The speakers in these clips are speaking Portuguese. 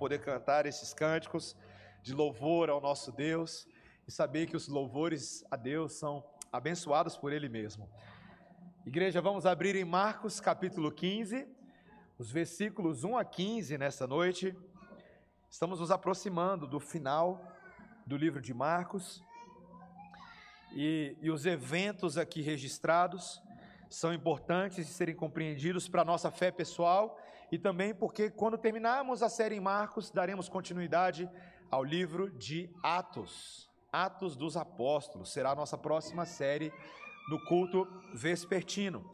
poder cantar esses cânticos de louvor ao nosso Deus e saber que os louvores a Deus são abençoados por Ele mesmo. Igreja, vamos abrir em Marcos capítulo 15, os versículos 1 a 15 nesta noite. Estamos nos aproximando do final do livro de Marcos e, e os eventos aqui registrados são importantes de serem compreendidos para a nossa fé pessoal e também porque, quando terminarmos a série em Marcos, daremos continuidade ao livro de Atos. Atos dos Apóstolos será a nossa próxima série no culto vespertino.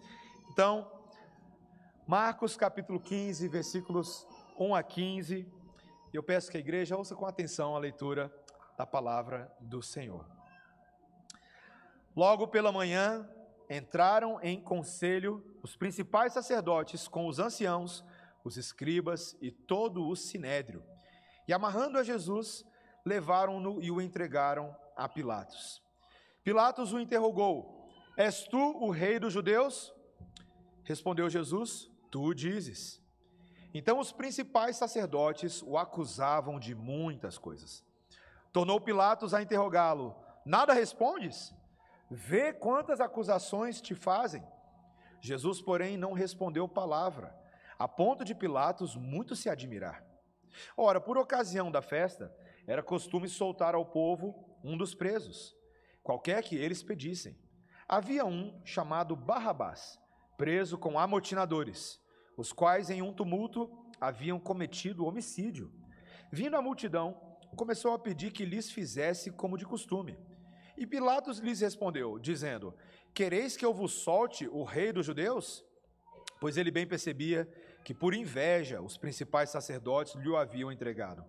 Então, Marcos capítulo 15, versículos 1 a 15. Eu peço que a igreja ouça com atenção a leitura da palavra do Senhor. Logo pela manhã, entraram em conselho os principais sacerdotes com os anciãos, os escribas e todo o sinédrio. E amarrando a Jesus, levaram-no e o entregaram a Pilatos. Pilatos o interrogou: És tu o rei dos judeus? Respondeu Jesus: Tu o dizes. Então os principais sacerdotes o acusavam de muitas coisas. Tornou Pilatos a interrogá-lo: Nada respondes? Vê quantas acusações te fazem. Jesus, porém, não respondeu palavra, a ponto de Pilatos muito se admirar. Ora, por ocasião da festa, era costume soltar ao povo um dos presos, qualquer que eles pedissem. Havia um chamado Barrabás, preso com amotinadores, os quais em um tumulto haviam cometido homicídio. Vindo a multidão, começou a pedir que lhes fizesse como de costume. E Pilatos lhes respondeu, dizendo: Quereis que eu vos solte o rei dos judeus? Pois ele bem percebia que por inveja os principais sacerdotes lhe o haviam entregado.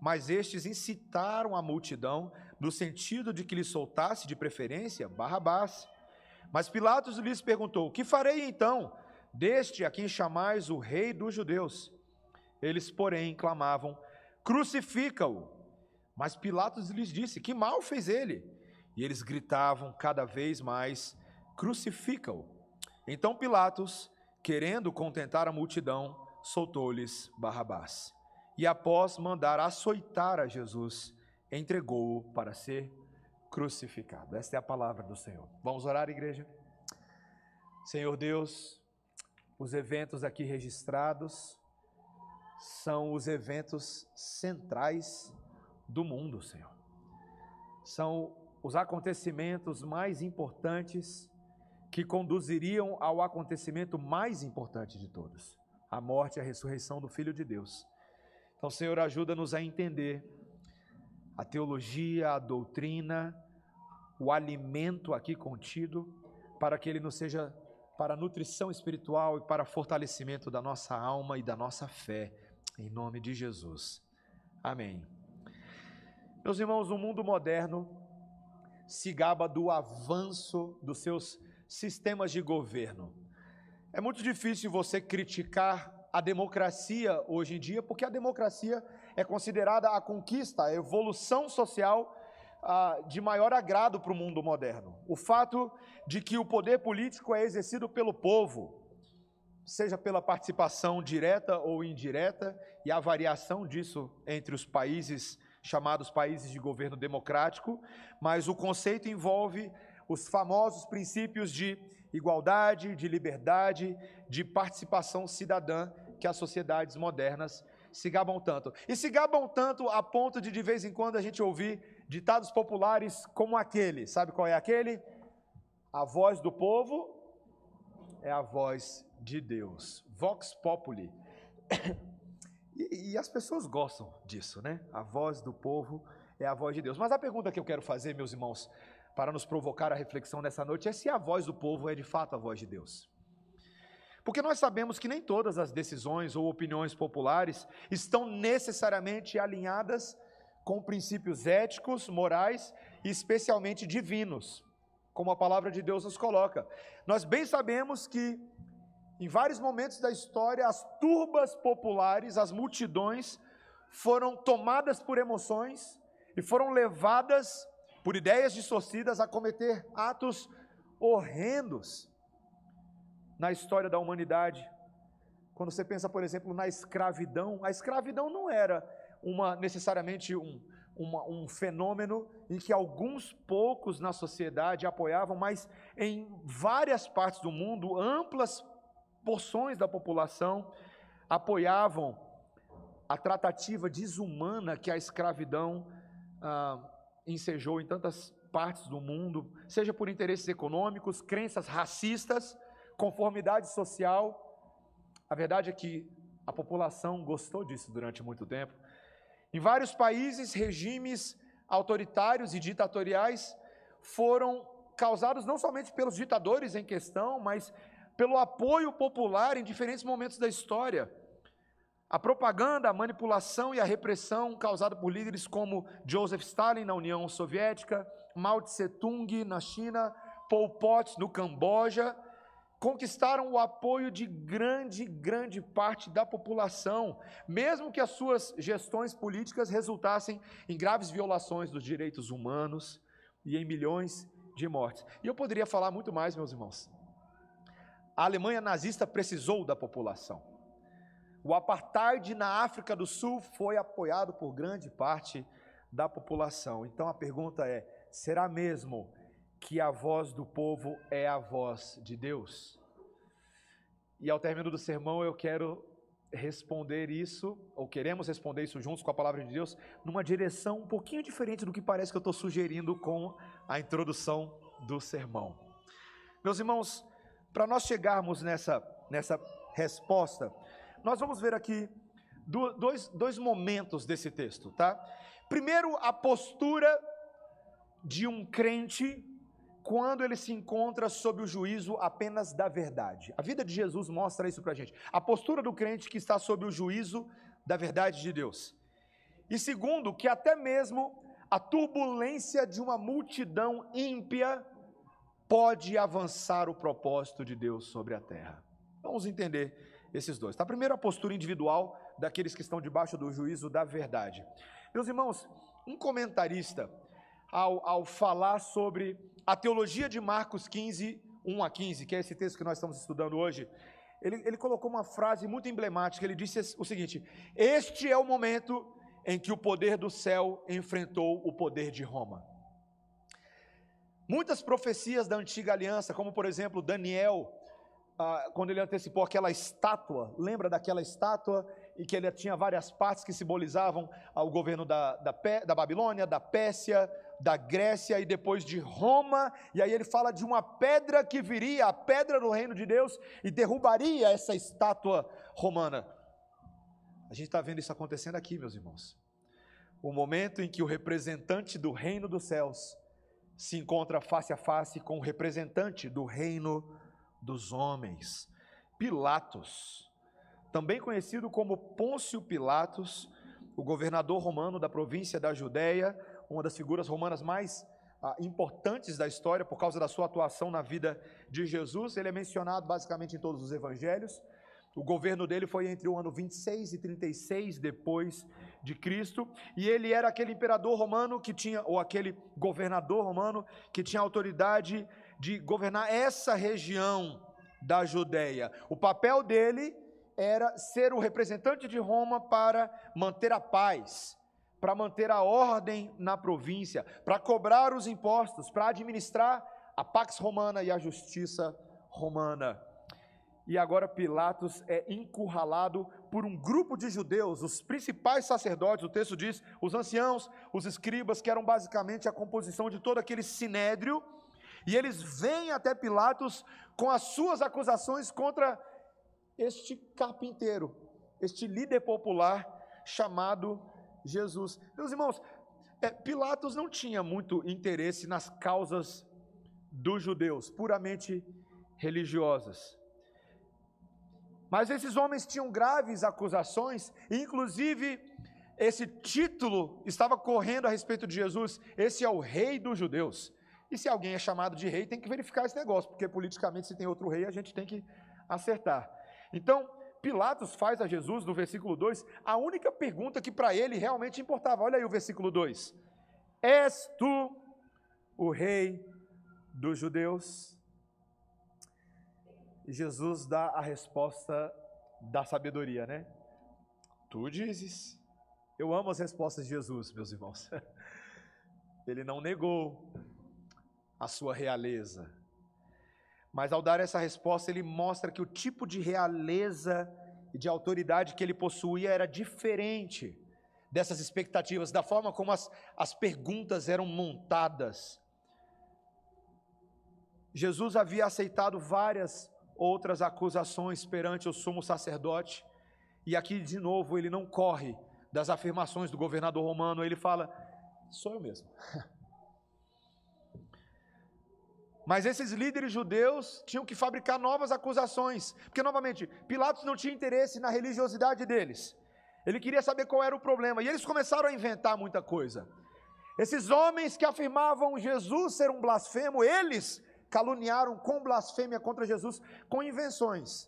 Mas estes incitaram a multidão no sentido de que lhe soltasse de preferência Barrabás. Mas Pilatos lhes perguntou: Que farei então deste a quem chamais o rei dos judeus? Eles, porém, clamavam: Crucifica-o. Mas Pilatos lhes disse: Que mal fez ele? E eles gritavam cada vez mais: Crucifica-o. Então Pilatos, querendo contentar a multidão, soltou-lhes Barrabás. E após mandar açoitar a Jesus, entregou-o para ser crucificado. Esta é a palavra do Senhor. Vamos orar, igreja? Senhor Deus, os eventos aqui registrados são os eventos centrais do mundo, Senhor. São os acontecimentos mais importantes que conduziriam ao acontecimento mais importante de todos, a morte e a ressurreição do Filho de Deus. Então, Senhor, ajuda-nos a entender a teologia, a doutrina, o alimento aqui contido, para que ele nos seja para nutrição espiritual e para fortalecimento da nossa alma e da nossa fé, em nome de Jesus. Amém. Meus irmãos, no mundo moderno, se gaba do avanço dos seus sistemas de governo. É muito difícil você criticar a democracia hoje em dia, porque a democracia é considerada a conquista, a evolução social de maior agrado para o mundo moderno. O fato de que o poder político é exercido pelo povo, seja pela participação direta ou indireta, e a variação disso entre os países chamados países de governo democrático, mas o conceito envolve os famosos princípios de igualdade, de liberdade, de participação cidadã que as sociedades modernas se gabam tanto. E se gabam tanto a ponto de de vez em quando a gente ouvir ditados populares como aquele. Sabe qual é aquele? A voz do povo é a voz de Deus. Vox populi. E, e, as pessoas gostam disso, né? A voz do povo é a voz de Deus. Mas a pergunta que eu quero fazer, meus irmãos, para nos provocar a reflexão nessa noite, é se a voz do povo é de fato a voz de Deus. Porque nós sabemos que nem todas as decisões ou opiniões populares estão necessariamente alinhadas com princípios éticos, morais e especialmente divinos, como a palavra de Deus nos coloca. Nós bem sabemos que em vários momentos da história, as turbas populares, as multidões, foram tomadas por emoções e foram levadas por ideias distorcidas a cometer atos horrendos na história da humanidade, Quando você pensa, por exemplo, na escravidão, a escravidão não era uma necessariamente um, uma, um fenômeno em que alguns poucos na sociedade apoiavam, mas em várias partes do mundo, amplas porções da população apoiavam a tratativa desumana que a escravidão ah, ensejou em tantas partes do mundo, seja por interesses econômicos, crenças racistas, conformidade social. A verdade é que a população gostou disso durante muito tempo. Em vários países, regimes autoritários e ditatoriais foram causados não somente pelos ditadores em questão, mas pelo apoio popular em diferentes momentos da história. A propaganda, a manipulação e a repressão causada por líderes como Joseph Stalin na União Soviética, Mao Tse-tung na China, Pol Pot no Camboja, conquistaram o apoio de grande, grande parte da população, mesmo que as suas gestões políticas resultassem em graves violações dos direitos humanos e em milhões de mortes. E eu poderia falar muito mais, meus irmãos. A Alemanha nazista precisou da população. O apartheid na África do Sul foi apoiado por grande parte da população. Então a pergunta é: será mesmo que a voz do povo é a voz de Deus? E ao término do sermão eu quero responder isso, ou queremos responder isso juntos com a palavra de Deus, numa direção um pouquinho diferente do que parece que eu estou sugerindo com a introdução do sermão. Meus irmãos, para nós chegarmos nessa, nessa resposta, nós vamos ver aqui dois, dois momentos desse texto, tá? Primeiro, a postura de um crente quando ele se encontra sob o juízo apenas da verdade. A vida de Jesus mostra isso para gente. A postura do crente que está sob o juízo da verdade de Deus. E segundo, que até mesmo a turbulência de uma multidão ímpia pode avançar o propósito de Deus sobre a terra. Vamos entender esses dois. Tá? Primeiro, a postura individual daqueles que estão debaixo do juízo da verdade. Meus irmãos, um comentarista, ao, ao falar sobre a teologia de Marcos 15, 1 a 15, que é esse texto que nós estamos estudando hoje, ele, ele colocou uma frase muito emblemática. Ele disse o seguinte: Este é o momento em que o poder do céu enfrentou o poder de Roma. Muitas profecias da antiga aliança, como por exemplo Daniel, ah, quando ele antecipou aquela estátua, lembra daquela estátua e que ele tinha várias partes que simbolizavam o governo da, da, da Babilônia, da Pérsia, da Grécia e depois de Roma, e aí ele fala de uma pedra que viria, a pedra do reino de Deus, e derrubaria essa estátua romana. A gente está vendo isso acontecendo aqui, meus irmãos. O momento em que o representante do reino dos céus se encontra face a face com o representante do reino dos homens, Pilatos, também conhecido como Pôncio Pilatos, o governador romano da província da Judéia, uma das figuras romanas mais ah, importantes da história por causa da sua atuação na vida de Jesus. Ele é mencionado basicamente em todos os evangelhos. O governo dele foi entre o ano 26 e 36 depois de Cristo, e ele era aquele imperador romano que tinha ou aquele governador romano que tinha autoridade de governar essa região da Judéia. O papel dele era ser o representante de Roma para manter a paz, para manter a ordem na província, para cobrar os impostos, para administrar a pax romana e a justiça romana. E agora Pilatos é encurralado por um grupo de judeus, os principais sacerdotes, o texto diz, os anciãos, os escribas, que eram basicamente a composição de todo aquele sinédrio, e eles vêm até Pilatos com as suas acusações contra este carpinteiro, este líder popular chamado Jesus. Meus irmãos, é, Pilatos não tinha muito interesse nas causas dos judeus, puramente religiosas. Mas esses homens tinham graves acusações, inclusive esse título estava correndo a respeito de Jesus: esse é o rei dos judeus. E se alguém é chamado de rei, tem que verificar esse negócio, porque politicamente, se tem outro rei, a gente tem que acertar. Então, Pilatos faz a Jesus, no versículo 2, a única pergunta que para ele realmente importava. Olha aí o versículo 2: És tu o rei dos judeus? E Jesus dá a resposta da sabedoria, né? Tu dizes. Eu amo as respostas de Jesus, meus irmãos. Ele não negou a sua realeza. Mas ao dar essa resposta, ele mostra que o tipo de realeza e de autoridade que ele possuía era diferente dessas expectativas, da forma como as, as perguntas eram montadas. Jesus havia aceitado várias outras acusações perante o sumo sacerdote, e aqui de novo ele não corre das afirmações do governador romano, ele fala: sou eu mesmo. Mas esses líderes judeus tinham que fabricar novas acusações, porque novamente, Pilatos não tinha interesse na religiosidade deles. Ele queria saber qual era o problema, e eles começaram a inventar muita coisa. Esses homens que afirmavam Jesus ser um blasfemo, eles caluniaram com blasfêmia contra Jesus com invenções.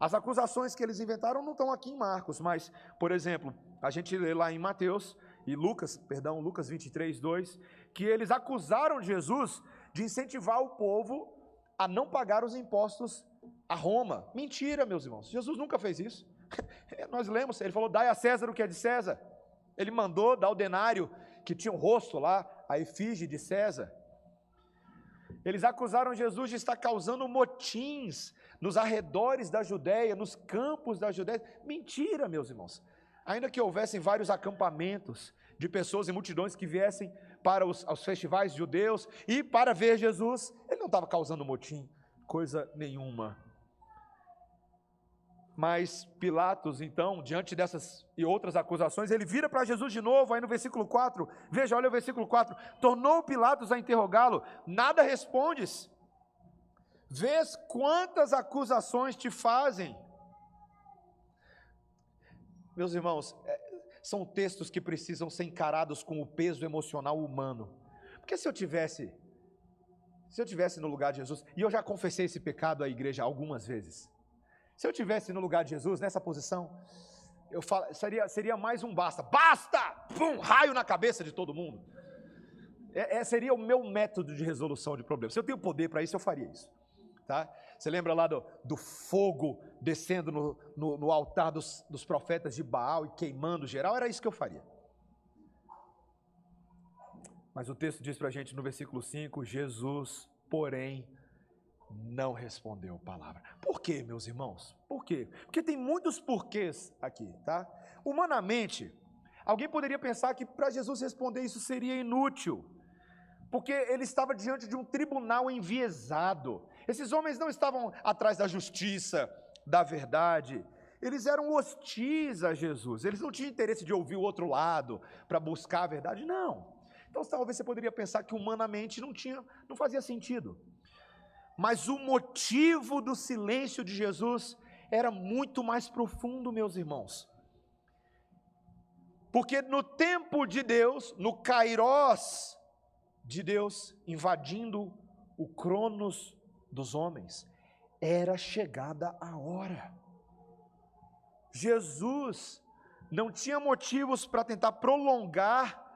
As acusações que eles inventaram não estão aqui em Marcos, mas, por exemplo, a gente lê lá em Mateus e Lucas, perdão, Lucas 23, 2, que eles acusaram Jesus de incentivar o povo a não pagar os impostos a Roma. Mentira, meus irmãos. Jesus nunca fez isso. Nós lemos, ele falou: dai a César o que é de César. Ele mandou dar o denário que tinha um rosto lá, a efígie de César. Eles acusaram Jesus de estar causando motins nos arredores da Judéia, nos campos da Judéia. Mentira, meus irmãos. Ainda que houvessem vários acampamentos de pessoas e multidões que viessem para os, os festivais judeus e para ver Jesus, ele não estava causando motim, coisa nenhuma. Mas Pilatos, então, diante dessas e outras acusações, ele vira para Jesus de novo, aí no versículo 4. Veja, olha o versículo 4. Tornou Pilatos a interrogá-lo, nada respondes. Vês quantas acusações te fazem. Meus irmãos, é, são textos que precisam ser encarados com o peso emocional humano. Porque se eu tivesse, se eu tivesse no lugar de Jesus, e eu já confessei esse pecado à igreja algumas vezes, se eu tivesse no lugar de Jesus, nessa posição, eu falo, seria, seria mais um basta. Basta! Pum, raio na cabeça de todo mundo. É, é, seria o meu método de resolução de problemas. Se eu tenho poder para isso, eu faria isso. Tá? Você lembra lá do, do fogo descendo no, no, no altar dos, dos profetas de Baal e queimando geral? Era isso que eu faria. Mas o texto diz para a gente no versículo 5: Jesus, porém, não respondeu palavra. Por quê, meus irmãos? Por quê? Porque tem muitos porquês aqui, tá? Humanamente, alguém poderia pensar que para Jesus responder isso seria inútil, porque ele estava diante de um tribunal enviesado. Esses homens não estavam atrás da justiça, da verdade. Eles eram hostis a Jesus. Eles não tinham interesse de ouvir o outro lado para buscar a verdade, não. Então, talvez você poderia pensar que humanamente não tinha, não fazia sentido. Mas o motivo do silêncio de Jesus era muito mais profundo, meus irmãos. Porque no tempo de Deus, no Kairós de Deus, invadindo o Cronos dos homens, era chegada a hora. Jesus não tinha motivos para tentar prolongar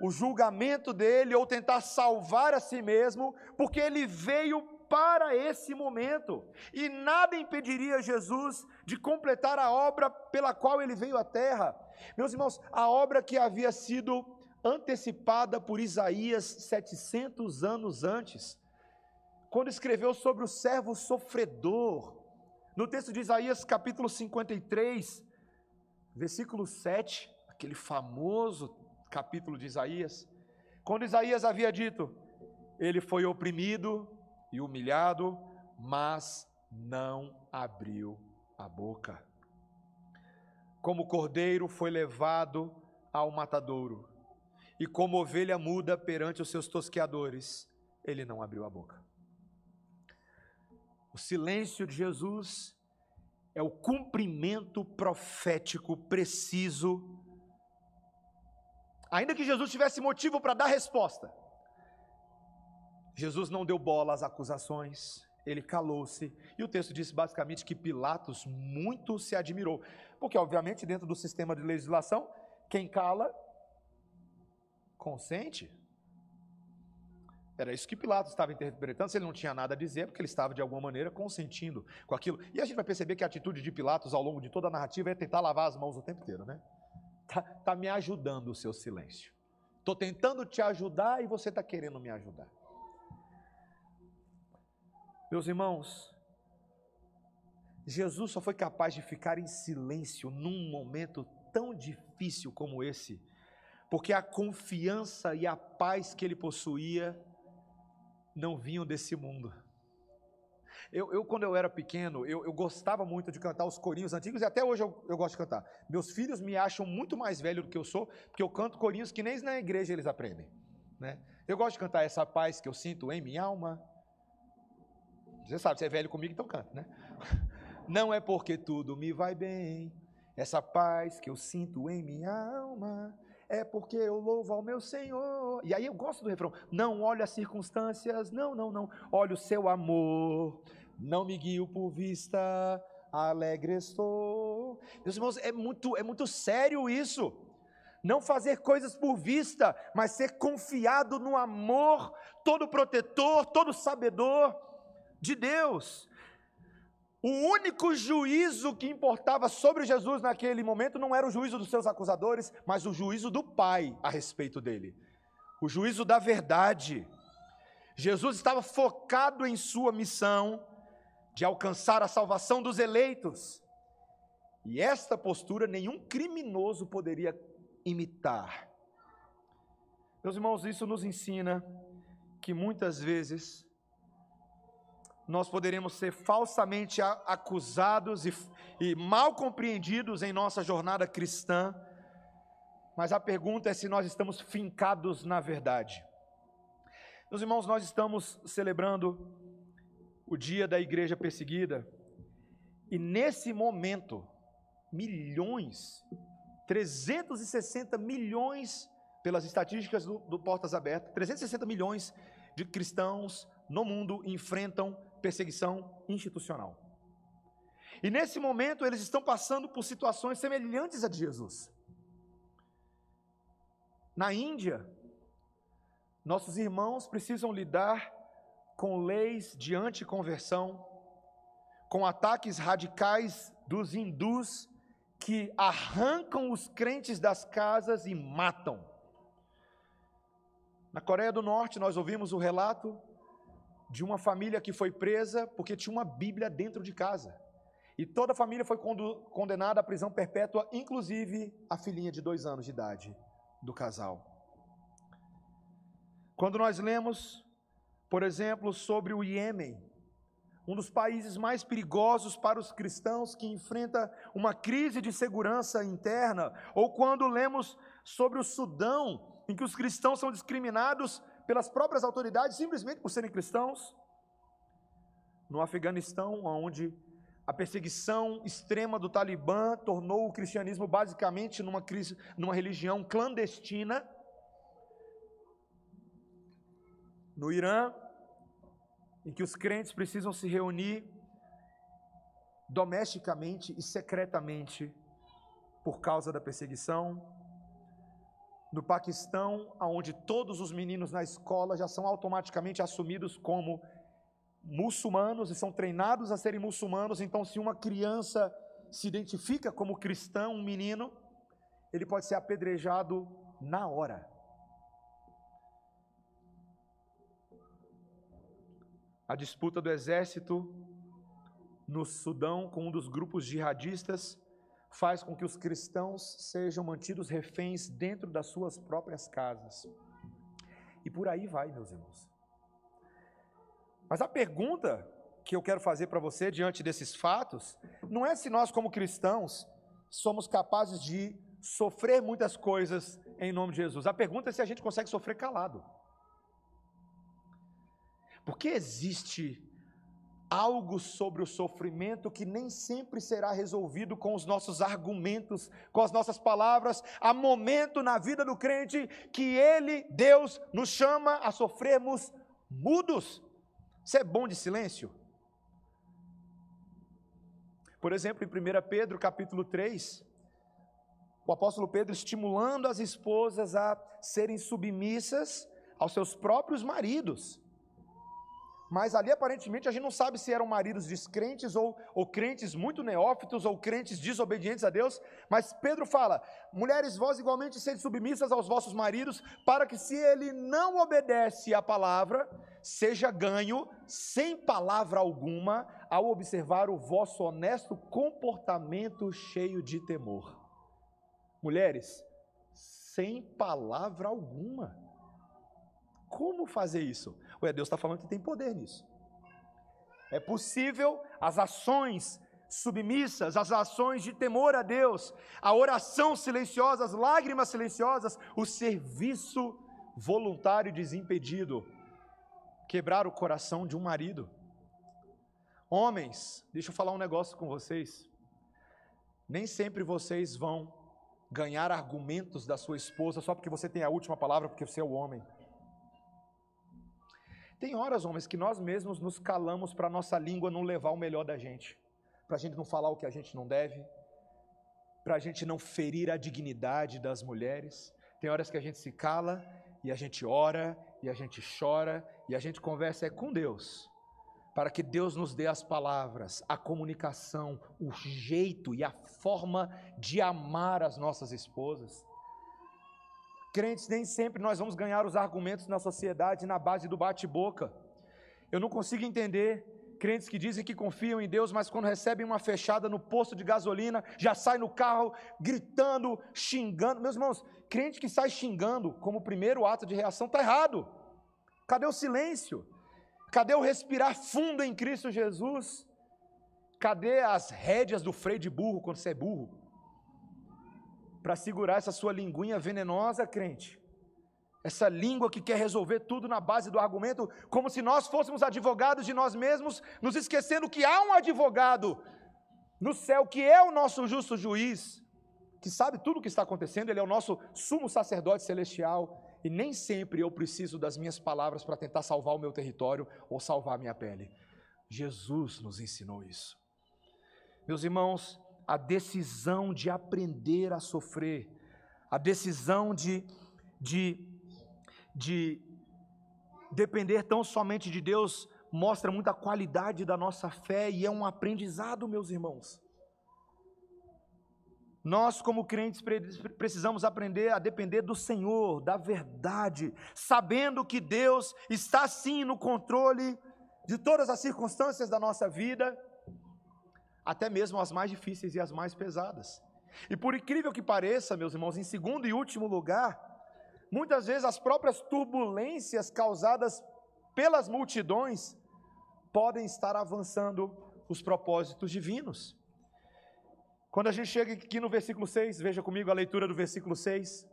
o julgamento dele ou tentar salvar a si mesmo, porque ele veio para esse momento, e nada impediria Jesus de completar a obra pela qual ele veio à terra. Meus irmãos, a obra que havia sido antecipada por Isaías 700 anos antes, quando escreveu sobre o servo sofredor, no texto de Isaías, capítulo 53, versículo 7, aquele famoso capítulo de Isaías, quando Isaías havia dito: Ele foi oprimido, e humilhado, mas não abriu a boca. Como cordeiro foi levado ao matadouro, e como ovelha muda perante os seus tosqueadores, ele não abriu a boca. O silêncio de Jesus é o cumprimento profético preciso. Ainda que Jesus tivesse motivo para dar resposta, Jesus não deu bola às acusações, ele calou-se. E o texto diz basicamente que Pilatos muito se admirou. Porque, obviamente, dentro do sistema de legislação, quem cala, consente. Era isso que Pilatos estava interpretando, se ele não tinha nada a dizer, porque ele estava de alguma maneira consentindo com aquilo. E a gente vai perceber que a atitude de Pilatos ao longo de toda a narrativa é tentar lavar as mãos o tempo inteiro, né? Tá, tá me ajudando o seu silêncio. Estou tentando te ajudar e você está querendo me ajudar. Meus irmãos, Jesus só foi capaz de ficar em silêncio num momento tão difícil como esse, porque a confiança e a paz que ele possuía não vinham desse mundo. Eu, eu quando eu era pequeno, eu, eu, gostava muito de cantar os corinhos antigos e até hoje eu, eu gosto de cantar. Meus filhos me acham muito mais velho do que eu sou, porque eu canto corinhos que nem na igreja eles aprendem. Né? Eu gosto de cantar essa paz que eu sinto em minha alma. Você sabe, você é velho comigo, então canta, né? Não é porque tudo me vai bem, essa paz que eu sinto em minha alma é porque eu louvo ao meu Senhor. E aí eu gosto do refrão. Não olho as circunstâncias, não, não, não. Olho o seu amor, não me guio por vista, alegre estou. Meus irmãos, é muito, é muito sério isso. Não fazer coisas por vista, mas ser confiado no amor todo protetor, todo sabedor de Deus. O único juízo que importava sobre Jesus naquele momento não era o juízo dos seus acusadores, mas o juízo do Pai a respeito dele. O juízo da verdade. Jesus estava focado em sua missão de alcançar a salvação dos eleitos. E esta postura nenhum criminoso poderia imitar. Meus irmãos, isso nos ensina que muitas vezes nós poderemos ser falsamente acusados e, e mal compreendidos em nossa jornada cristã, mas a pergunta é se nós estamos fincados na verdade. Meus irmãos, nós estamos celebrando o dia da igreja perseguida, e nesse momento, milhões, 360 milhões, pelas estatísticas do, do Portas Abertas, 360 milhões de cristãos no mundo enfrentam perseguição institucional. E nesse momento eles estão passando por situações semelhantes a de Jesus. Na Índia, nossos irmãos precisam lidar com leis de anticonversão, com ataques radicais dos hindus que arrancam os crentes das casas e matam. Na Coreia do Norte, nós ouvimos o relato de uma família que foi presa porque tinha uma Bíblia dentro de casa. E toda a família foi condenada à prisão perpétua, inclusive a filhinha de dois anos de idade do casal. Quando nós lemos, por exemplo, sobre o Iêmen, um dos países mais perigosos para os cristãos que enfrenta uma crise de segurança interna, ou quando lemos sobre o Sudão, em que os cristãos são discriminados pelas próprias autoridades simplesmente por serem cristãos. No Afeganistão, onde a perseguição extrema do Talibã tornou o cristianismo basicamente numa, numa religião clandestina. No Irã, em que os crentes precisam se reunir domesticamente e secretamente por causa da perseguição no Paquistão, onde todos os meninos na escola já são automaticamente assumidos como muçulmanos e são treinados a serem muçulmanos. Então, se uma criança se identifica como cristão, um menino, ele pode ser apedrejado na hora. A disputa do exército no Sudão com um dos grupos jihadistas faz com que os cristãos sejam mantidos reféns dentro das suas próprias casas. E por aí vai, meus irmãos. Mas a pergunta que eu quero fazer para você diante desses fatos não é se nós, como cristãos, somos capazes de sofrer muitas coisas em nome de Jesus. A pergunta é se a gente consegue sofrer calado. Porque existe algo sobre o sofrimento que nem sempre será resolvido com os nossos argumentos, com as nossas palavras. Há momento na vida do crente que ele, Deus, nos chama a sofrermos mudos. Você é bom de silêncio? Por exemplo, em 1 Pedro capítulo 3, o apóstolo Pedro estimulando as esposas a serem submissas aos seus próprios maridos. Mas ali aparentemente a gente não sabe se eram maridos descrentes ou, ou crentes muito neófitos ou crentes desobedientes a Deus. Mas Pedro fala: mulheres, vós igualmente sede submissas aos vossos maridos, para que se ele não obedece à palavra, seja ganho sem palavra alguma ao observar o vosso honesto comportamento cheio de temor. Mulheres, sem palavra alguma. Como fazer isso? Ué, Deus está falando que tem poder nisso. É possível as ações submissas, as ações de temor a Deus, a oração silenciosa, as lágrimas silenciosas, o serviço voluntário desimpedido, quebrar o coração de um marido. Homens, deixa eu falar um negócio com vocês. Nem sempre vocês vão ganhar argumentos da sua esposa só porque você tem a última palavra, porque você é o homem. Tem horas, homens, que nós mesmos nos calamos para a nossa língua não levar o melhor da gente, para a gente não falar o que a gente não deve, para a gente não ferir a dignidade das mulheres. Tem horas que a gente se cala e a gente ora e a gente chora e a gente conversa é com Deus, para que Deus nos dê as palavras, a comunicação, o jeito e a forma de amar as nossas esposas. Crentes, nem sempre nós vamos ganhar os argumentos na sociedade na base do bate-boca. Eu não consigo entender crentes que dizem que confiam em Deus, mas quando recebem uma fechada no posto de gasolina, já sai no carro gritando, xingando. Meus irmãos, crente que sai xingando como primeiro ato de reação está errado. Cadê o silêncio? Cadê o respirar fundo em Cristo Jesus? Cadê as rédeas do freio de burro quando você é burro? Para segurar essa sua linguinha venenosa, crente. Essa língua que quer resolver tudo na base do argumento, como se nós fôssemos advogados de nós mesmos, nos esquecendo que há um advogado no céu que é o nosso justo juiz, que sabe tudo o que está acontecendo, ele é o nosso sumo sacerdote celestial, e nem sempre eu preciso das minhas palavras para tentar salvar o meu território ou salvar a minha pele. Jesus nos ensinou isso. Meus irmãos, a decisão de aprender a sofrer, a decisão de, de, de depender tão somente de Deus, mostra muita qualidade da nossa fé e é um aprendizado, meus irmãos. Nós, como crentes, precisamos aprender a depender do Senhor, da verdade, sabendo que Deus está sim no controle de todas as circunstâncias da nossa vida até mesmo as mais difíceis e as mais pesadas. E por incrível que pareça, meus irmãos, em segundo e último lugar, muitas vezes as próprias turbulências causadas pelas multidões podem estar avançando os propósitos divinos. Quando a gente chega aqui no versículo 6, veja comigo a leitura do versículo 6.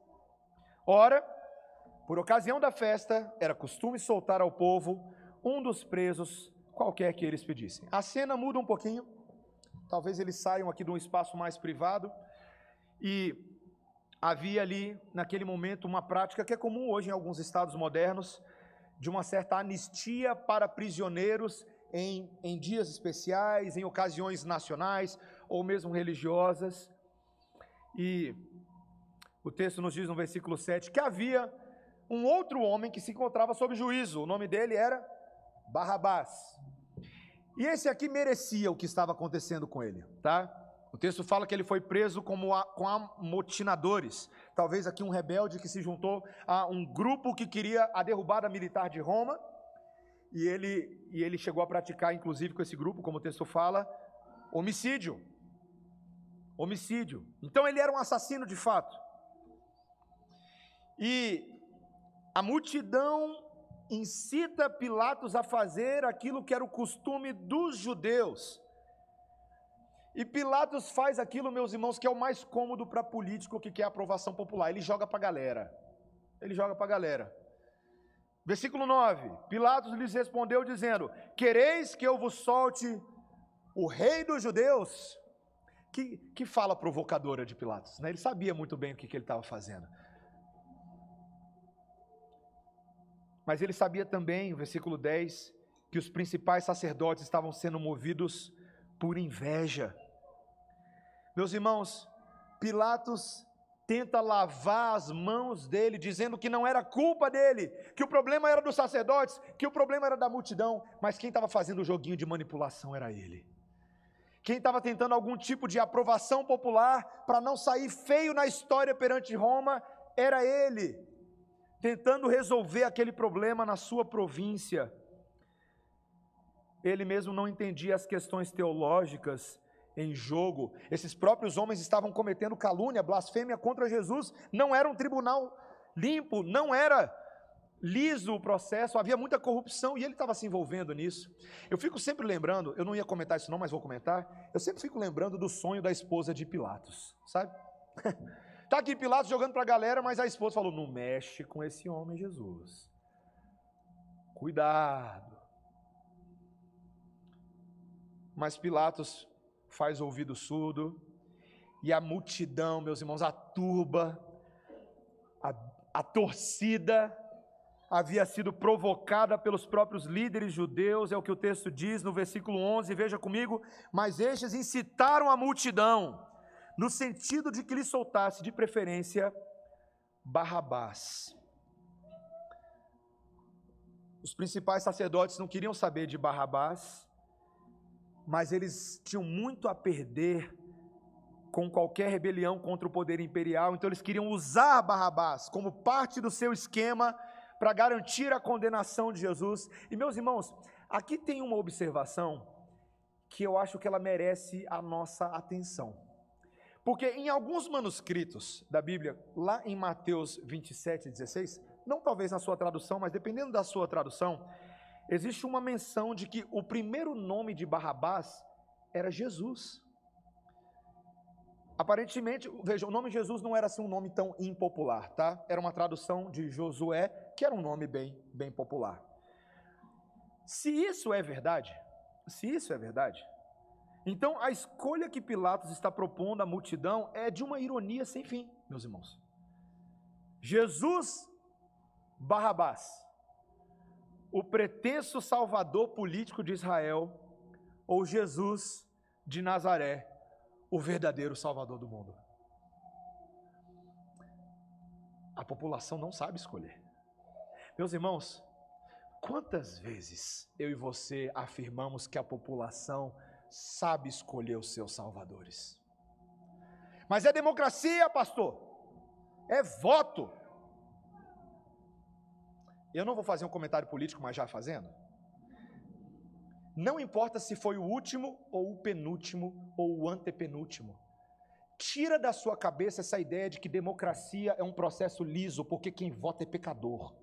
Ora, por ocasião da festa, era costume soltar ao povo um dos presos, qualquer que eles pedissem. A cena muda um pouquinho talvez eles saiam aqui de um espaço mais privado. E havia ali, naquele momento, uma prática que é comum hoje em alguns estados modernos, de uma certa anistia para prisioneiros em, em dias especiais, em ocasiões nacionais ou mesmo religiosas. E o texto nos diz no versículo 7 que havia um outro homem que se encontrava sob juízo, o nome dele era Barrabás. E esse aqui merecia o que estava acontecendo com ele, tá? O texto fala que ele foi preso como a, com amotinadores. Talvez aqui um rebelde que se juntou a um grupo que queria a derrubada militar de Roma. E ele, e ele chegou a praticar, inclusive com esse grupo, como o texto fala, homicídio. Homicídio. Então ele era um assassino de fato. E a multidão incita Pilatos a fazer aquilo que era o costume dos judeus. E Pilatos faz aquilo, meus irmãos, que é o mais cômodo para político que quer aprovação popular. Ele joga para a galera. Ele joga para a galera. Versículo 9: Pilatos lhes respondeu, dizendo: Quereis que eu vos solte o rei dos judeus? Que, que fala provocadora de Pilatos, né? Ele sabia muito bem o que, que ele estava fazendo. Mas ele sabia também, versículo 10, que os principais sacerdotes estavam sendo movidos por inveja. Meus irmãos, Pilatos tenta lavar as mãos dele, dizendo que não era culpa dele, que o problema era dos sacerdotes, que o problema era da multidão, mas quem estava fazendo o joguinho de manipulação era ele. Quem estava tentando algum tipo de aprovação popular para não sair feio na história perante Roma era ele, tentando resolver aquele problema na sua província. Ele mesmo não entendia as questões teológicas em jogo. Esses próprios homens estavam cometendo calúnia, blasfêmia contra Jesus. Não era um tribunal limpo, não era liso o processo, havia muita corrupção e ele estava se envolvendo nisso. Eu fico sempre lembrando, eu não ia comentar isso não, mas vou comentar. Eu sempre fico lembrando do sonho da esposa de Pilatos, sabe? Tá aqui Pilatos jogando para a galera, mas a esposa falou: "Não mexe com esse homem Jesus. Cuidado". Mas Pilatos faz ouvido surdo, e a multidão, meus irmãos, a turba, a, a torcida, havia sido provocada pelos próprios líderes judeus, é o que o texto diz no versículo 11, veja comigo, mas estes incitaram a multidão, no sentido de que lhe soltasse, de preferência, Barrabás. Os principais sacerdotes não queriam saber de Barrabás, mas eles tinham muito a perder com qualquer rebelião contra o poder imperial, então eles queriam usar Barrabás como parte do seu esquema para garantir a condenação de Jesus. E meus irmãos, aqui tem uma observação que eu acho que ela merece a nossa atenção. Porque em alguns manuscritos da Bíblia, lá em Mateus 27, 16, não talvez na sua tradução, mas dependendo da sua tradução, existe uma menção de que o primeiro nome de Barrabás era Jesus. Aparentemente, veja, o nome Jesus não era assim um nome tão impopular, tá? Era uma tradução de Josué, que era um nome bem, bem popular. Se isso é verdade, se isso é verdade, então a escolha que Pilatos está propondo à multidão é de uma ironia sem fim, meus irmãos. Jesus Barrabás o pretenso salvador político de Israel ou Jesus de Nazaré, o verdadeiro salvador do mundo? A população não sabe escolher. Meus irmãos, quantas vezes eu e você afirmamos que a população sabe escolher os seus salvadores? Mas é democracia, pastor. É voto. Eu não vou fazer um comentário político, mas já fazendo. Não importa se foi o último, ou o penúltimo, ou o antepenúltimo. Tira da sua cabeça essa ideia de que democracia é um processo liso, porque quem vota é pecador.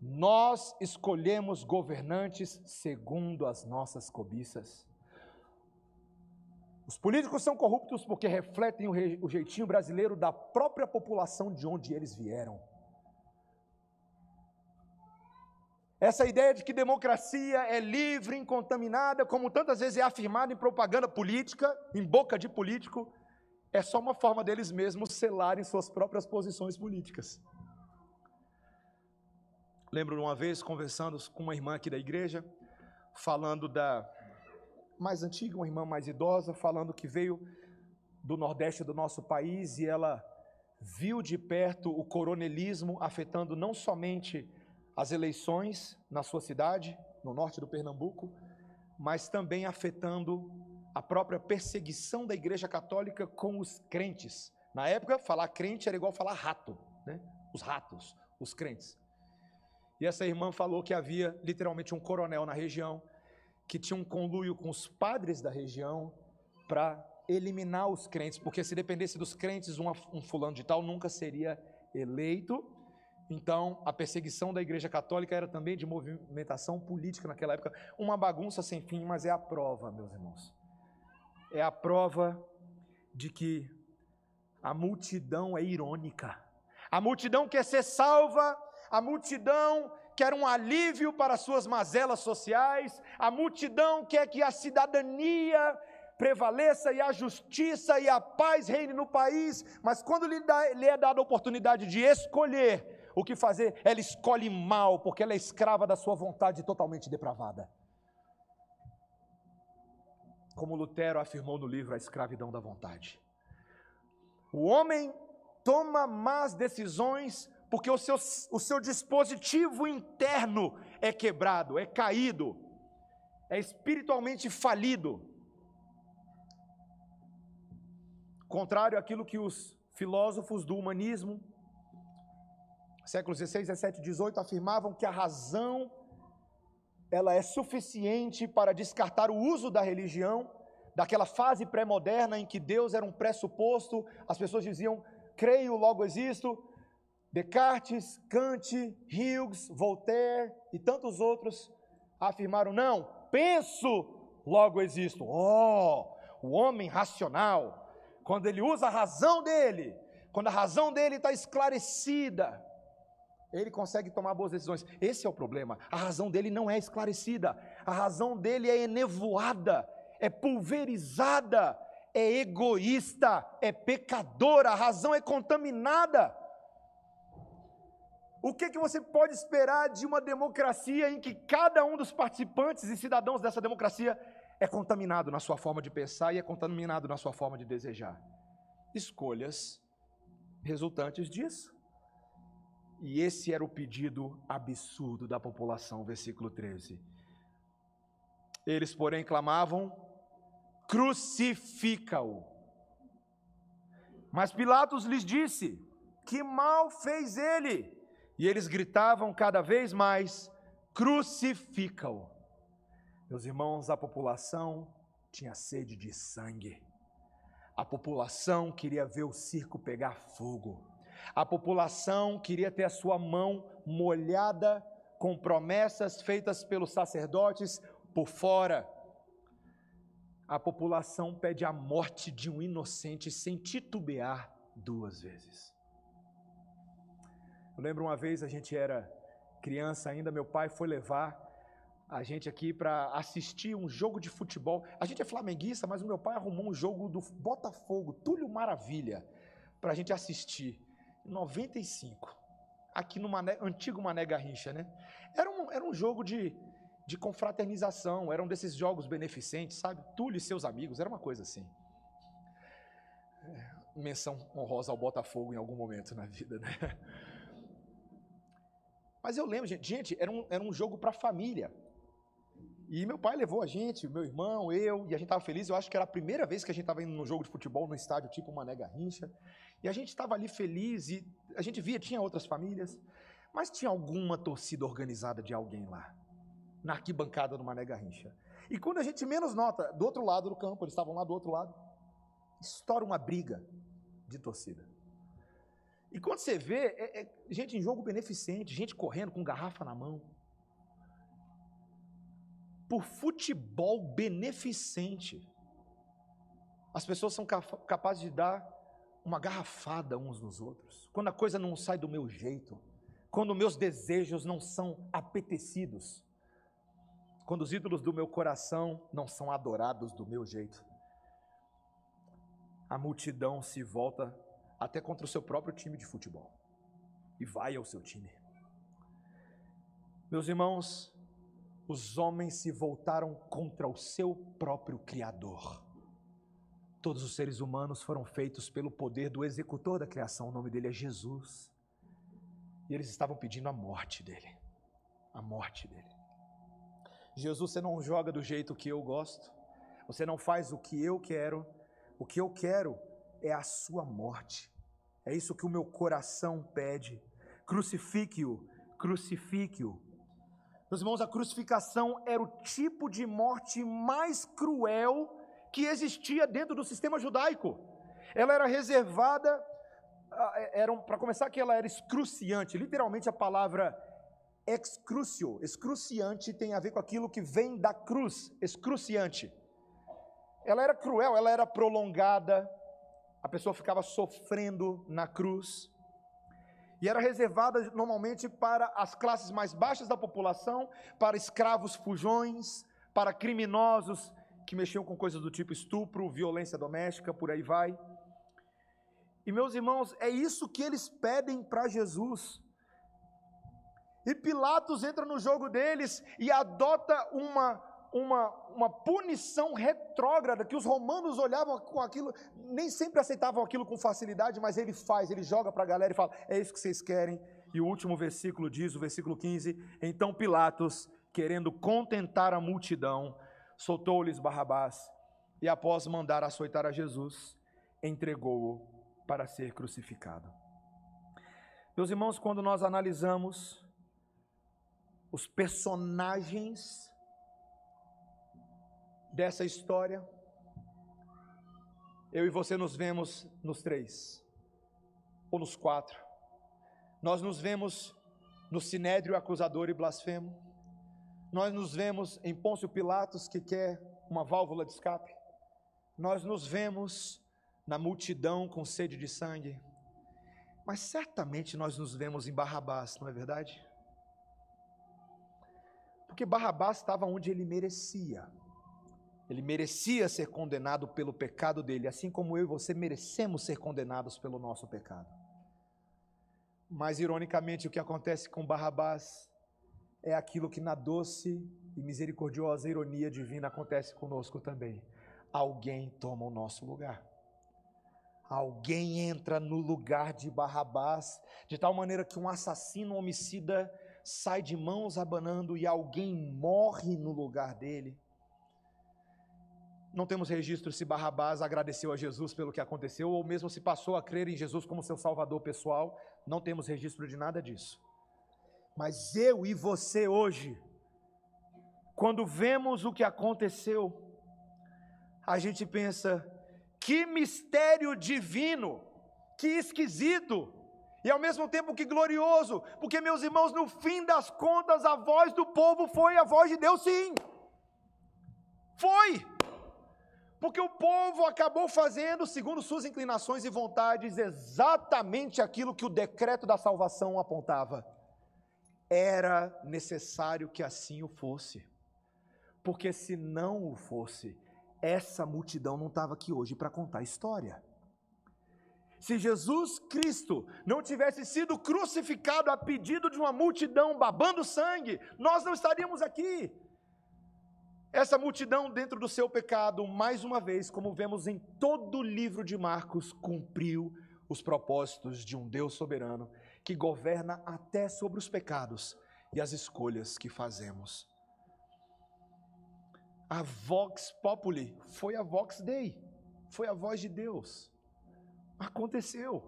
Nós escolhemos governantes segundo as nossas cobiças. Os políticos são corruptos porque refletem o jeitinho brasileiro da própria população de onde eles vieram. Essa ideia de que democracia é livre, incontaminada, como tantas vezes é afirmado em propaganda política, em boca de político, é só uma forma deles mesmos selarem suas próprias posições políticas. Lembro uma vez conversando com uma irmã aqui da igreja, falando da mais antiga, uma irmã mais idosa, falando que veio do nordeste do nosso país e ela viu de perto o coronelismo afetando não somente as eleições na sua cidade, no norte do Pernambuco, mas também afetando a própria perseguição da Igreja Católica com os crentes. Na época, falar crente era igual falar rato, né? Os ratos, os crentes. E essa irmã falou que havia literalmente um coronel na região que tinha um conluio com os padres da região para eliminar os crentes, porque se dependesse dos crentes, um, um fulano de tal nunca seria eleito então, a perseguição da Igreja Católica era também de movimentação política naquela época, uma bagunça sem fim, mas é a prova, meus irmãos. É a prova de que a multidão é irônica. A multidão quer ser salva, a multidão quer um alívio para suas mazelas sociais, a multidão quer que a cidadania prevaleça e a justiça e a paz reine no país, mas quando lhe, dá, lhe é dada a oportunidade de escolher o que fazer, ela escolhe mal, porque ela é escrava da sua vontade totalmente depravada. Como Lutero afirmou no livro A Escravidão da Vontade. O homem toma más decisões porque o seu, o seu dispositivo interno é quebrado, é caído, é espiritualmente falido. Contrário àquilo que os filósofos do humanismo, séculos 16, 17, 18, afirmavam que a razão ela é suficiente para descartar o uso da religião, daquela fase pré-moderna em que Deus era um pressuposto, as pessoas diziam, creio, logo existo. Descartes, Kant, Hughes, Voltaire e tantos outros afirmaram, não, penso, logo existo. Oh, o homem racional, quando ele usa a razão dele, quando a razão dele está esclarecida, ele consegue tomar boas decisões. Esse é o problema. A razão dele não é esclarecida, a razão dele é enevoada, é pulverizada, é egoísta, é pecadora, a razão é contaminada. O que, que você pode esperar de uma democracia em que cada um dos participantes e cidadãos dessa democracia é contaminado na sua forma de pensar e é contaminado na sua forma de desejar? Escolhas resultantes disso. E esse era o pedido absurdo da população, versículo 13. Eles, porém, clamavam: crucifica-o. Mas Pilatos lhes disse: que mal fez ele? E eles gritavam cada vez mais: crucifica-o. Meus irmãos, a população tinha sede de sangue. A população queria ver o circo pegar fogo. A população queria ter a sua mão molhada com promessas feitas pelos sacerdotes por fora. A população pede a morte de um inocente sem titubear duas vezes. Eu lembro uma vez a gente era criança ainda, meu pai foi levar a gente aqui para assistir um jogo de futebol. A gente é flamenguista, mas o meu pai arrumou um jogo do Botafogo, Túlio Maravilha, para a gente assistir. 95, aqui no Mané, antigo Mané Garrincha, né? Era um, era um jogo de, de confraternização, era um desses jogos beneficentes, sabe? Túlio e seus amigos, era uma coisa assim. É, menção honrosa ao Botafogo em algum momento na vida, né? Mas eu lembro, gente, era, um, era um jogo para família. E meu pai levou a gente, meu irmão, eu, e a gente estava feliz. Eu acho que era a primeira vez que a gente estava indo num jogo de futebol no estádio tipo Mané Garrincha. E a gente estava ali feliz e a gente via, tinha outras famílias, mas tinha alguma torcida organizada de alguém lá, na arquibancada do Mané Garrincha. E quando a gente menos nota, do outro lado do campo, eles estavam lá do outro lado, estoura uma briga de torcida. E quando você vê, é, é gente em jogo beneficente, gente correndo com garrafa na mão. Por futebol beneficente. As pessoas são capazes de dar uma garrafada uns nos outros, quando a coisa não sai do meu jeito, quando meus desejos não são apetecidos, quando os ídolos do meu coração não são adorados do meu jeito, a multidão se volta até contra o seu próprio time de futebol e vai ao seu time. Meus irmãos, os homens se voltaram contra o seu próprio Criador. Todos os seres humanos foram feitos pelo poder do executor da criação, o nome dele é Jesus. E eles estavam pedindo a morte dele. A morte dele. Jesus, você não joga do jeito que eu gosto. Você não faz o que eu quero. O que eu quero é a sua morte. É isso que o meu coração pede. Crucifique-o, crucifique-o. Meus irmãos, a crucificação era o tipo de morte mais cruel que existia dentro do sistema judaico. Ela era reservada, ah, é, para começar que ela era excruciante, literalmente a palavra excrucio, excruciante tem a ver com aquilo que vem da cruz, excruciante. Ela era cruel, ela era prolongada, a pessoa ficava sofrendo na cruz. E era reservada normalmente para as classes mais baixas da população, para escravos fujões, para criminosos que mexiam com coisas do tipo estupro, violência doméstica, por aí vai. E meus irmãos, é isso que eles pedem para Jesus. E Pilatos entra no jogo deles e adota uma uma, uma punição retrógrada, que os romanos olhavam com aquilo, nem sempre aceitavam aquilo com facilidade, mas ele faz, ele joga para a galera e fala: é isso que vocês querem. E o último versículo diz, o versículo 15: Então Pilatos, querendo contentar a multidão, soltou-lhes Barrabás e, após mandar açoitar a Jesus, entregou-o para ser crucificado. Meus irmãos, quando nós analisamos os personagens dessa história, eu e você nos vemos nos três, ou nos quatro. Nós nos vemos no sinédrio acusador e blasfemo. Nós nos vemos em Pôncio Pilatos que quer uma válvula de escape. Nós nos vemos na multidão com sede de sangue. Mas certamente nós nos vemos em Barrabás, não é verdade? Porque Barrabás estava onde ele merecia. Ele merecia ser condenado pelo pecado dele, assim como eu e você merecemos ser condenados pelo nosso pecado. Mas, ironicamente, o que acontece com Barrabás é aquilo que na doce e misericordiosa ironia divina acontece conosco também. Alguém toma o nosso lugar. Alguém entra no lugar de Barrabás, de tal maneira que um assassino um homicida sai de mãos abanando e alguém morre no lugar dele. Não temos registro se Barrabás agradeceu a Jesus pelo que aconteceu ou mesmo se passou a crer em Jesus como seu salvador pessoal. Não temos registro de nada disso. Mas eu e você hoje, quando vemos o que aconteceu, a gente pensa: que mistério divino, que esquisito, e ao mesmo tempo que glorioso, porque, meus irmãos, no fim das contas, a voz do povo foi a voz de Deus, sim. Foi. Porque o povo acabou fazendo, segundo suas inclinações e vontades, exatamente aquilo que o decreto da salvação apontava. Era necessário que assim o fosse. Porque se não o fosse, essa multidão não estava aqui hoje para contar a história. Se Jesus Cristo não tivesse sido crucificado a pedido de uma multidão babando sangue, nós não estaríamos aqui. Essa multidão, dentro do seu pecado, mais uma vez, como vemos em todo o livro de Marcos, cumpriu os propósitos de um Deus soberano que governa até sobre os pecados e as escolhas que fazemos. A Vox Populi foi a Vox Dei, foi a voz de Deus. Aconteceu.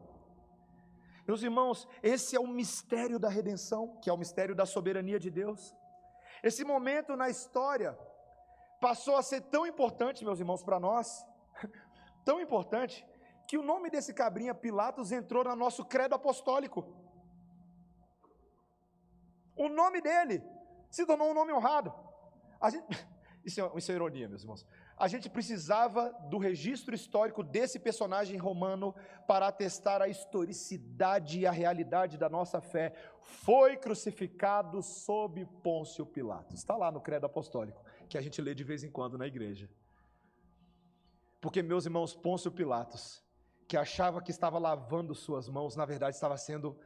Meus irmãos, esse é o mistério da redenção, que é o mistério da soberania de Deus. Esse momento na história passou a ser tão importante, meus irmãos, para nós, tão importante, que o nome desse cabrinha Pilatos entrou no nosso credo apostólico. O nome dele se tornou um nome honrado. Gente, isso, é, isso é ironia, meus irmãos. A gente precisava do registro histórico desse personagem romano para atestar a historicidade e a realidade da nossa fé. Foi crucificado sob Pôncio Pilatos. Está lá no credo apostólico que a gente lê de vez em quando na igreja. Porque, meus irmãos, Pôncio Pilatos, que achava que estava lavando suas mãos, na verdade estava sendo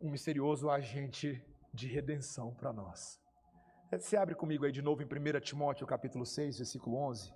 um misterioso agente de redenção para nós. Você abre comigo aí de novo em 1 Timóteo capítulo 6, versículo 11.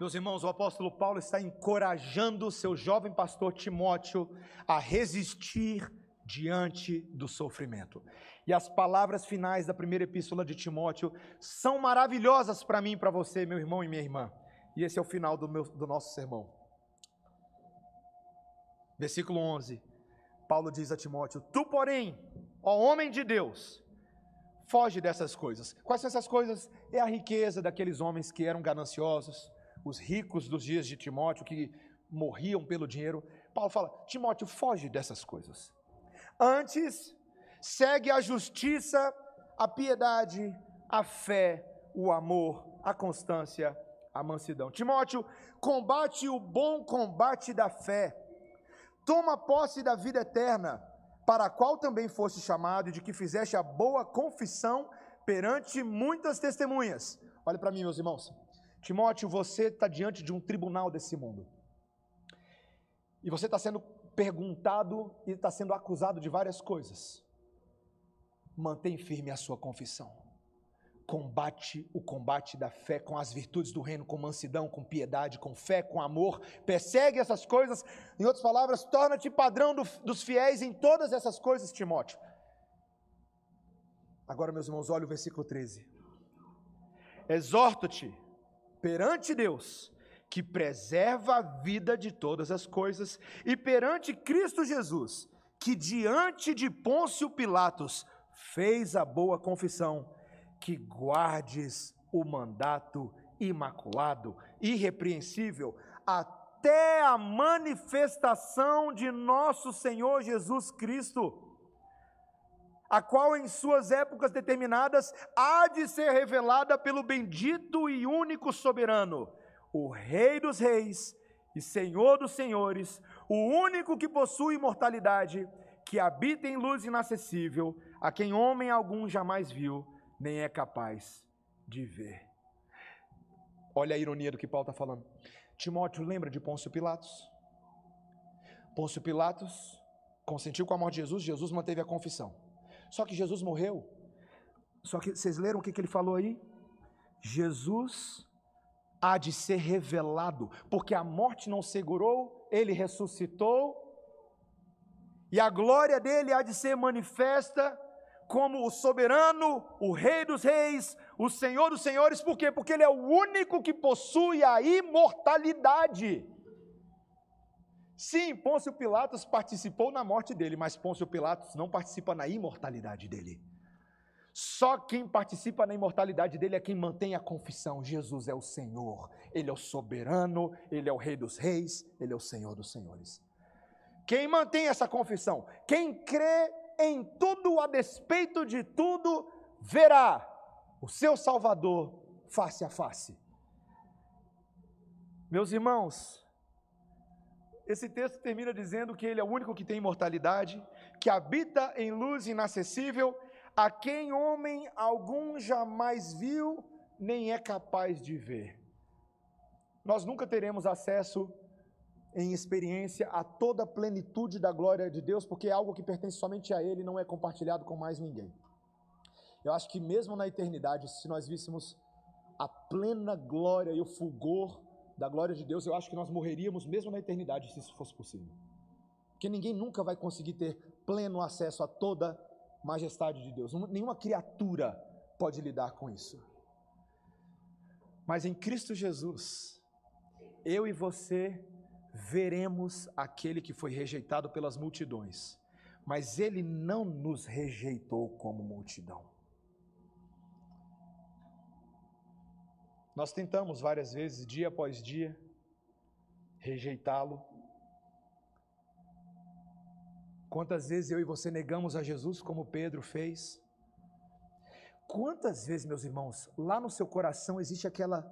Meus irmãos, o apóstolo Paulo está encorajando o seu jovem pastor Timóteo a resistir diante do sofrimento. E as palavras finais da primeira epístola de Timóteo são maravilhosas para mim para você, meu irmão e minha irmã. E esse é o final do, meu, do nosso sermão. Versículo 11. Paulo diz a Timóteo: Tu, porém, ó homem de Deus, foge dessas coisas. Quais são essas coisas? É a riqueza daqueles homens que eram gananciosos os ricos dos dias de Timóteo que morriam pelo dinheiro. Paulo fala: Timóteo, foge dessas coisas. Antes, segue a justiça, a piedade, a fé, o amor, a constância, a mansidão. Timóteo, combate o bom combate da fé. Toma posse da vida eterna, para a qual também foste chamado e de que fizeste a boa confissão perante muitas testemunhas. Olhe para mim, meus irmãos. Timóteo, você está diante de um tribunal desse mundo. E você está sendo perguntado e está sendo acusado de várias coisas. Mantém firme a sua confissão. Combate o combate da fé com as virtudes do reino, com mansidão, com piedade, com fé, com amor. Persegue essas coisas. Em outras palavras, torna-te padrão do, dos fiéis em todas essas coisas, Timóteo. Agora, meus irmãos, olha o versículo 13. Exorto-te perante Deus que preserva a vida de todas as coisas, e perante Cristo Jesus, que diante de Pôncio Pilatos fez a boa confissão, que guardes o mandato imaculado, irrepreensível, até a manifestação de nosso Senhor Jesus Cristo, a qual em suas épocas determinadas há de ser revelada pelo bendito e único soberano o Rei dos Reis e Senhor dos Senhores, o único que possui imortalidade, que habita em luz inacessível, a quem homem algum jamais viu, nem é capaz de ver. Olha a ironia do que Paulo está falando. Timóteo lembra de Pôncio Pilatos? Pôncio Pilatos consentiu com a morte de Jesus, Jesus manteve a confissão. Só que Jesus morreu. Só que vocês leram o que, que ele falou aí? Jesus há de ser revelado, porque a morte não segurou, ele ressuscitou, e a glória dele há de ser manifesta como o soberano, o Rei dos Reis, o Senhor dos Senhores, por quê? Porque ele é o único que possui a imortalidade. Sim, Pôncio Pilatos participou na morte dele, mas Pôncio Pilatos não participa na imortalidade dele. Só quem participa na imortalidade dele é quem mantém a confissão: Jesus é o Senhor, Ele é o soberano, Ele é o Rei dos Reis, Ele é o Senhor dos Senhores. Quem mantém essa confissão, quem crê em tudo a despeito de tudo, verá o seu Salvador face a face. Meus irmãos, esse texto termina dizendo que Ele é o único que tem imortalidade, que habita em luz inacessível a quem homem algum jamais viu, nem é capaz de ver. Nós nunca teremos acesso em experiência a toda a plenitude da glória de Deus, porque é algo que pertence somente a Ele, não é compartilhado com mais ninguém. Eu acho que mesmo na eternidade, se nós víssemos a plena glória e o fulgor da glória de Deus, eu acho que nós morreríamos mesmo na eternidade, se isso fosse possível. Porque ninguém nunca vai conseguir ter pleno acesso a toda majestade de Deus. Nenhuma criatura pode lidar com isso. Mas em Cristo Jesus, eu e você veremos aquele que foi rejeitado pelas multidões, mas ele não nos rejeitou como multidão. Nós tentamos várias vezes, dia após dia, rejeitá-lo, Quantas vezes eu e você negamos a Jesus como Pedro fez? Quantas vezes, meus irmãos, lá no seu coração existe aquela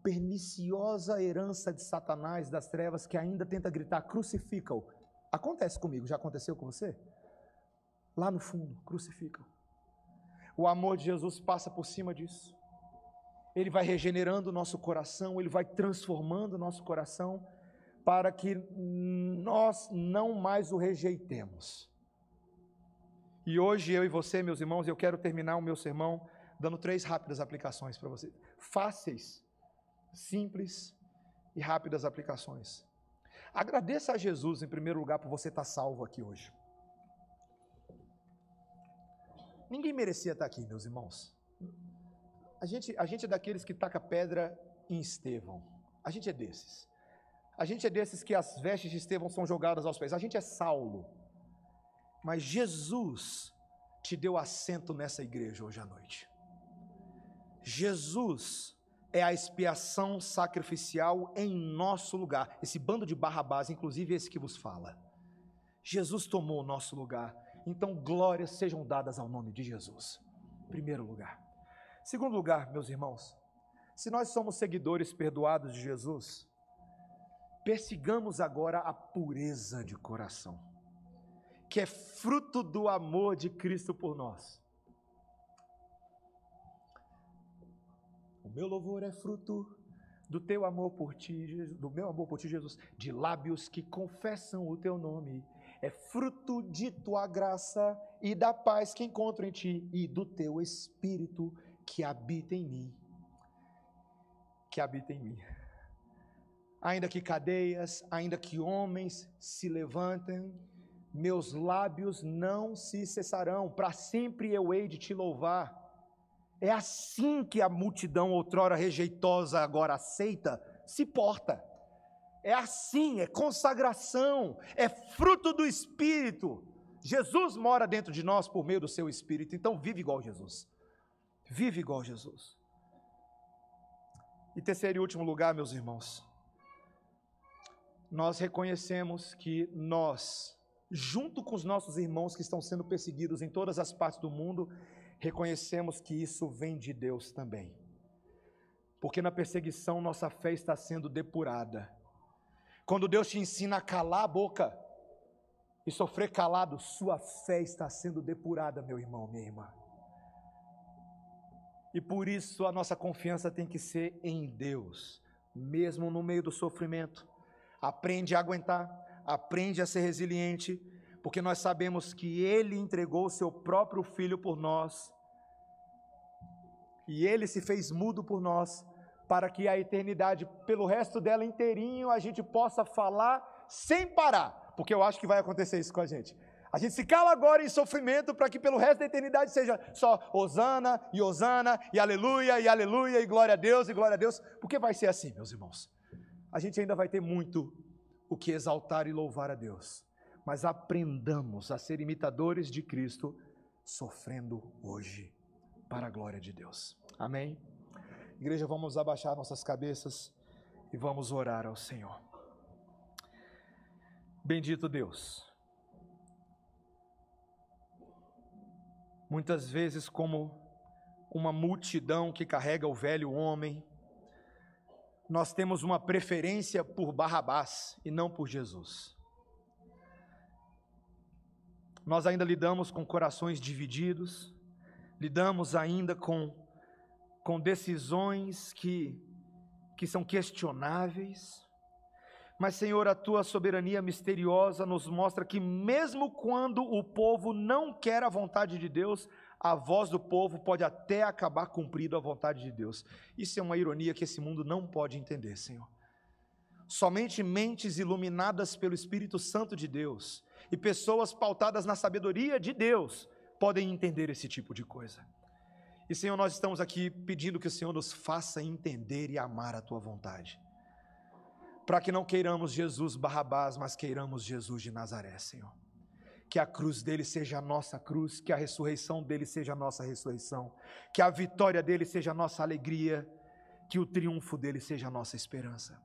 perniciosa herança de Satanás das trevas que ainda tenta gritar: crucifica-o. Acontece comigo, já aconteceu com você? Lá no fundo, crucifica-o. O amor de Jesus passa por cima disso. Ele vai regenerando o nosso coração, ele vai transformando o nosso coração para que nós não mais o rejeitemos. E hoje eu e você, meus irmãos, eu quero terminar o meu sermão dando três rápidas aplicações para você. Fáceis, simples e rápidas aplicações. Agradeça a Jesus em primeiro lugar por você estar salvo aqui hoje. Ninguém merecia estar aqui, meus irmãos. A gente, a gente é daqueles que taca pedra em Estevão. A gente é desses. A gente é desses que as vestes de Estevão são jogadas aos pés. A gente é Saulo. Mas Jesus te deu assento nessa igreja hoje à noite. Jesus é a expiação sacrificial em nosso lugar. Esse bando de Barrabás, inclusive esse que vos fala. Jesus tomou o nosso lugar. Então, glórias sejam dadas ao nome de Jesus. Primeiro lugar. Segundo lugar, meus irmãos, se nós somos seguidores perdoados de Jesus, persigamos agora a pureza de coração, que é fruto do amor de Cristo por nós. O meu louvor é fruto do teu amor por ti, do meu amor por ti, Jesus, de lábios que confessam o teu nome. É fruto de tua graça e da paz que encontro em ti e do teu espírito que habita em mim. Que habita em mim. Ainda que cadeias, ainda que homens se levantem, meus lábios não se cessarão, para sempre eu hei de te louvar. É assim que a multidão, outrora rejeitosa, agora aceita, se porta. É assim, é consagração, é fruto do Espírito. Jesus mora dentro de nós por meio do seu Espírito, então vive igual Jesus. Vive igual Jesus. E terceiro e último lugar, meus irmãos, nós reconhecemos que nós, junto com os nossos irmãos que estão sendo perseguidos em todas as partes do mundo, reconhecemos que isso vem de Deus também. Porque na perseguição nossa fé está sendo depurada. Quando Deus te ensina a calar a boca e sofrer calado, sua fé está sendo depurada, meu irmão, minha irmã. E por isso a nossa confiança tem que ser em Deus, mesmo no meio do sofrimento. Aprende a aguentar, aprende a ser resiliente, porque nós sabemos que Ele entregou o seu próprio Filho por nós, e Ele se fez mudo por nós, para que a eternidade, pelo resto dela inteirinho, a gente possa falar sem parar, porque eu acho que vai acontecer isso com a gente. A gente se cala agora em sofrimento para que pelo resto da eternidade seja só Osana e Osana e aleluia e aleluia e glória a Deus e glória a Deus, porque vai ser assim, meus irmãos. A gente ainda vai ter muito o que exaltar e louvar a Deus mas aprendamos a ser imitadores de Cristo, sofrendo hoje, para a glória de Deus. Amém? Igreja, vamos abaixar nossas cabeças e vamos orar ao Senhor. Bendito Deus. Muitas vezes, como uma multidão que carrega o velho homem, nós temos uma preferência por Barrabás e não por Jesus nós ainda lidamos com corações divididos, lidamos ainda com, com decisões que, que são questionáveis. Mas, Senhor, a tua soberania misteriosa nos mostra que, mesmo quando o povo não quer a vontade de Deus, a voz do povo pode até acabar cumprindo a vontade de Deus. Isso é uma ironia que esse mundo não pode entender, Senhor. Somente mentes iluminadas pelo Espírito Santo de Deus e pessoas pautadas na sabedoria de Deus podem entender esse tipo de coisa. E Senhor, nós estamos aqui pedindo que o Senhor nos faça entender e amar a tua vontade. Para que não queiramos Jesus Barrabás, mas queiramos Jesus de Nazaré, Senhor. Que a cruz dele seja a nossa cruz, que a ressurreição dele seja a nossa ressurreição, que a vitória dele seja a nossa alegria, que o triunfo dele seja a nossa esperança.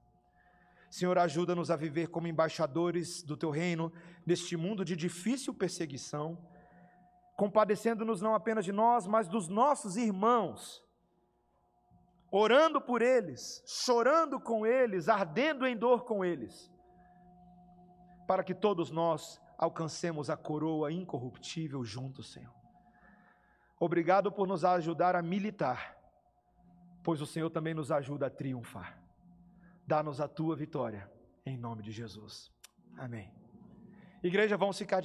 Senhor, ajuda-nos a viver como embaixadores do teu reino neste mundo de difícil perseguição, compadecendo-nos não apenas de nós, mas dos nossos irmãos, orando por eles, chorando com eles, ardendo em dor com eles, para que todos nós alcancemos a coroa incorruptível juntos, Senhor. Obrigado por nos ajudar a militar, pois o Senhor também nos ajuda a triunfar. Dá-nos a tua vitória, em nome de Jesus. Amém. Igreja, vamos ficar de